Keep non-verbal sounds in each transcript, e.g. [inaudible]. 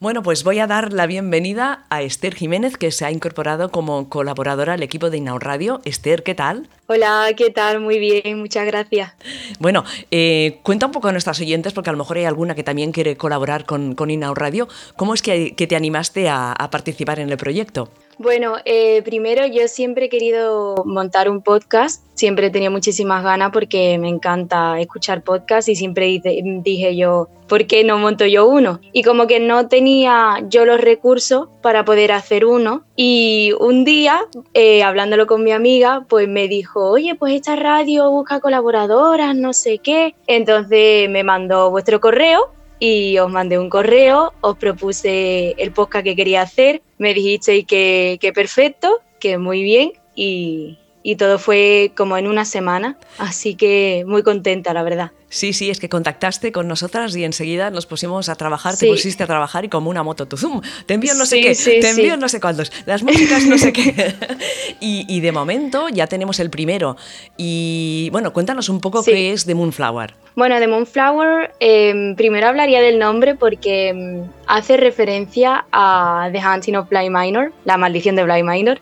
Bueno, pues voy a dar la bienvenida a Esther Jiménez, que se ha incorporado como colaboradora al equipo de Inaud Radio. Esther, ¿qué tal? Hola, ¿qué tal? Muy bien, muchas gracias. Bueno, eh, cuenta un poco a nuestras oyentes, porque a lo mejor hay alguna que también quiere colaborar con, con Radio. ¿Cómo es que, te animaste a participar en el proyecto? Bueno, eh, primero yo siempre he querido montar un podcast, siempre tenido muchísimas ganas porque me encanta escuchar podcasts y siempre dije yo, ¿por qué no monto yo uno? Y como que no tenía yo los recursos para poder hacer uno y un día, eh, hablándolo con mi amiga, pues me dijo, oye, pues esta radio busca colaboradoras, no sé qué. Entonces me mandó vuestro correo y os mandé un correo, os propuse el podcast que quería hacer, me dijisteis que, que perfecto, que muy bien y, y todo fue como en una semana, así que muy contenta, la verdad. Sí, sí, es que contactaste con nosotras y enseguida nos pusimos a trabajar, te pusiste a trabajar y como una moto, tu zoom, te envío no sé qué, te envío no sé cuántos, las músicas no sé qué. [laughs] [laughs] y, de momento ya tenemos el primero. Y bueno, cuéntanos un poco qué es The Moonflower. Bueno, The Moonflower, em, primero hablaría del nombre porque em, hace referencia a The Haunting of Bly Minor, la maldición de Bly Minor,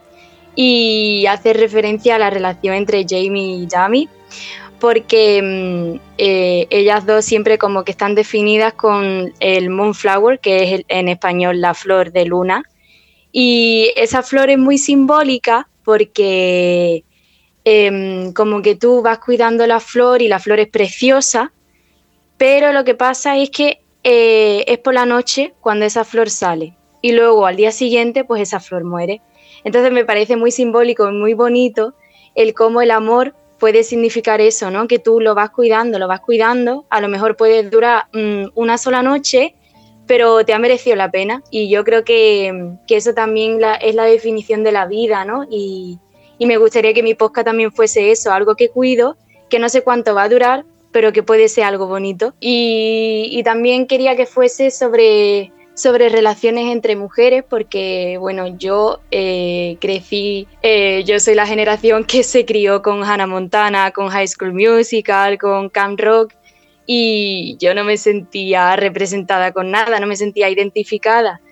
y hace referencia a la relación entre Jamie y Jamie porque mm, eh, ellas dos siempre como que están definidas con el moonflower, que es en español la flor de luna. Y esa flor es muy simbólica porque em, como que tú vas cuidando la flor y la flor es preciosa, pero lo que pasa es que eh, es por la noche cuando esa flor sale y luego al día siguiente pues esa flor muere. Entonces me parece muy simbólico y muy bonito el cómo el amor puede significar eso, ¿no? Que tú lo vas cuidando, lo vas cuidando, a lo mejor puede durar mm, una sola noche, pero te ha merecido la pena. Y yo creo que, eso también es la definición de la vida, ¿no? Y, me gustaría que mi podcast también fuese eso, algo que cuido, que no sé cuánto va a durar, pero que puede ser algo bonito. y también quería que fuese sobre sobre relaciones entre mujeres, porque bueno, yo eh, crecí, eh, yo soy la generación que se crió con Hannah Montana, con High School Musical, con Camp Rock, y yo no me sentía representada con nada, no me sentía identificada.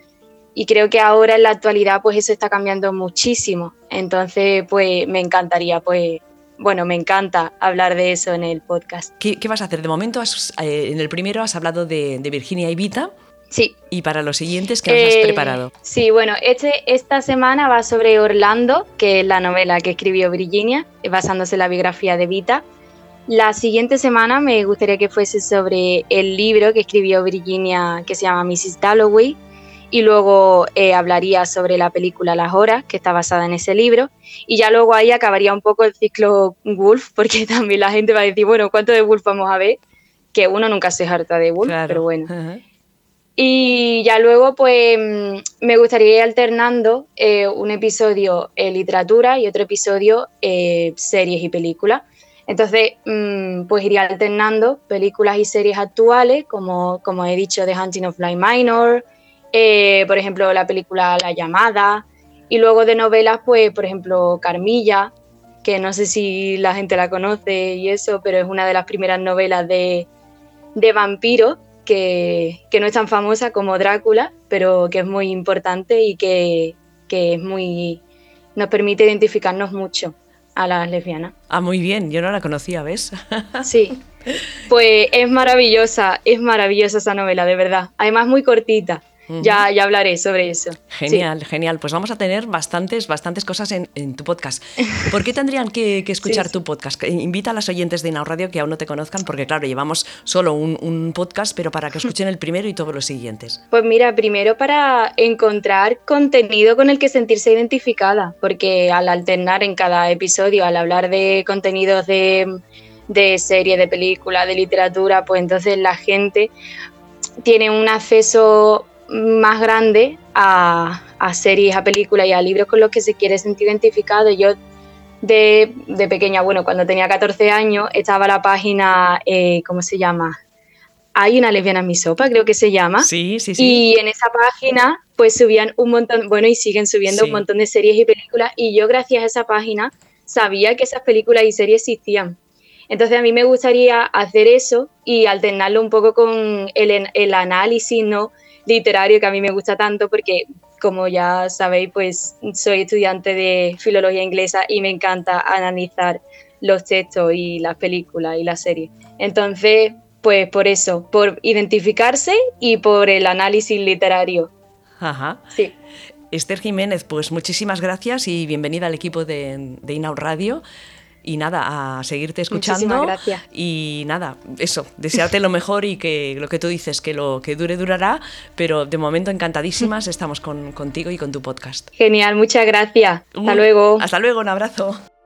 Y creo que ahora en la actualidad pues eso está cambiando muchísimo. Entonces pues me encantaría pues bueno, me encanta hablar de eso en el podcast. ¿Qué, vas a hacer? De momento, eh, en el primero has hablado de, de Virginia y Vita, Sí. ¿Y para los siguientes qué has eh, preparado? Sí, bueno, este, esta semana va sobre Orlando, que es la novela que escribió Virginia, basándose en la biografía de Vita. La siguiente semana me gustaría que fuese sobre el libro que escribió Virginia, que se llama Mrs. Dalloway, y luego eh, hablaría sobre la película Las Horas, que está basada en ese libro, y ya luego ahí acabaría un poco el ciclo Wolf, porque [laughs] también la gente va a decir, bueno, ¿cuánto de Wolf vamos a ver? Que uno nunca se harta de Wolf, pero bueno. Y ya luego, pues mm, me gustaría ir alternando eh, un episodio eh, literatura y otro episodio eh, series y películas. Entonces, mm, pues iría alternando películas y series actuales, como, como he dicho, The Hunting of Blind Minor, por ejemplo, la película La Llamada, y luego de novelas, pues, por ejemplo, Carmilla, que no sé si la gente la conoce y eso, pero es una de las primeras novelas de, de vampiros que, no es tan famosa como Drácula, pero que es muy importante y que, es muy nos permite identificarnos mucho a las lesbianas. Ah, muy bien, yo no la conocía, ¿ves? [laughs] Sí, pues es maravillosa, es maravillosa esa novela, de verdad. Además muy cortita ya, ya hablaré sobre eso. Genial, genial. Pues vamos a tener bastantes, bastantes cosas en, tu podcast. [laughs] ¿Por qué tendrían que, escuchar tu podcast? Invita a las oyentes de Inau Radio que aún no te conozcan, porque claro, llevamos solo un, podcast, pero para que escuchen el primero y todos los siguientes. [laughs] Pues mira, primero para encontrar contenido con el que sentirse identificada, porque al alternar en cada episodio, al hablar de contenidos de de serie, de película, de literatura, pues entonces la gente tiene un acceso más grande a, series, a películas y a libros con los que se quiere sentir identificado. Yo de, pequeña, bueno, cuando tenía 14 años, estaba la página, eh, ¿cómo se llama? Hay una lesbiana en mi sopa, creo que se llama. Sí, sí, sí. Y en esa página, pues subían un montón, bueno, y siguen subiendo un montón de series y películas. Y yo, gracias a esa página, sabía que esas películas y series existían. Entonces, a mí me gustaría hacer eso y alternarlo un poco con el, el análisis, ¿no? Literario que a mí me gusta tanto porque, como ya sabéis, pues soy estudiante de filología inglesa y me encanta analizar los textos y las películas y las series. Entonces, pues por eso, por identificarse y por el análisis literario. Ajá. Sí. Esther Jiménez, pues muchísimas gracias y bienvenida al equipo de, de Inaud Radio. Y nada, a seguirte escuchando. gracias. Y nada, eso, desearte lo mejor y que lo que tú dices, que lo que dure durará, pero de momento encantadísimas [laughs] estamos con, contigo y con tu podcast. Genial, muchas gracias. Hasta luego. Hasta luego, un abrazo.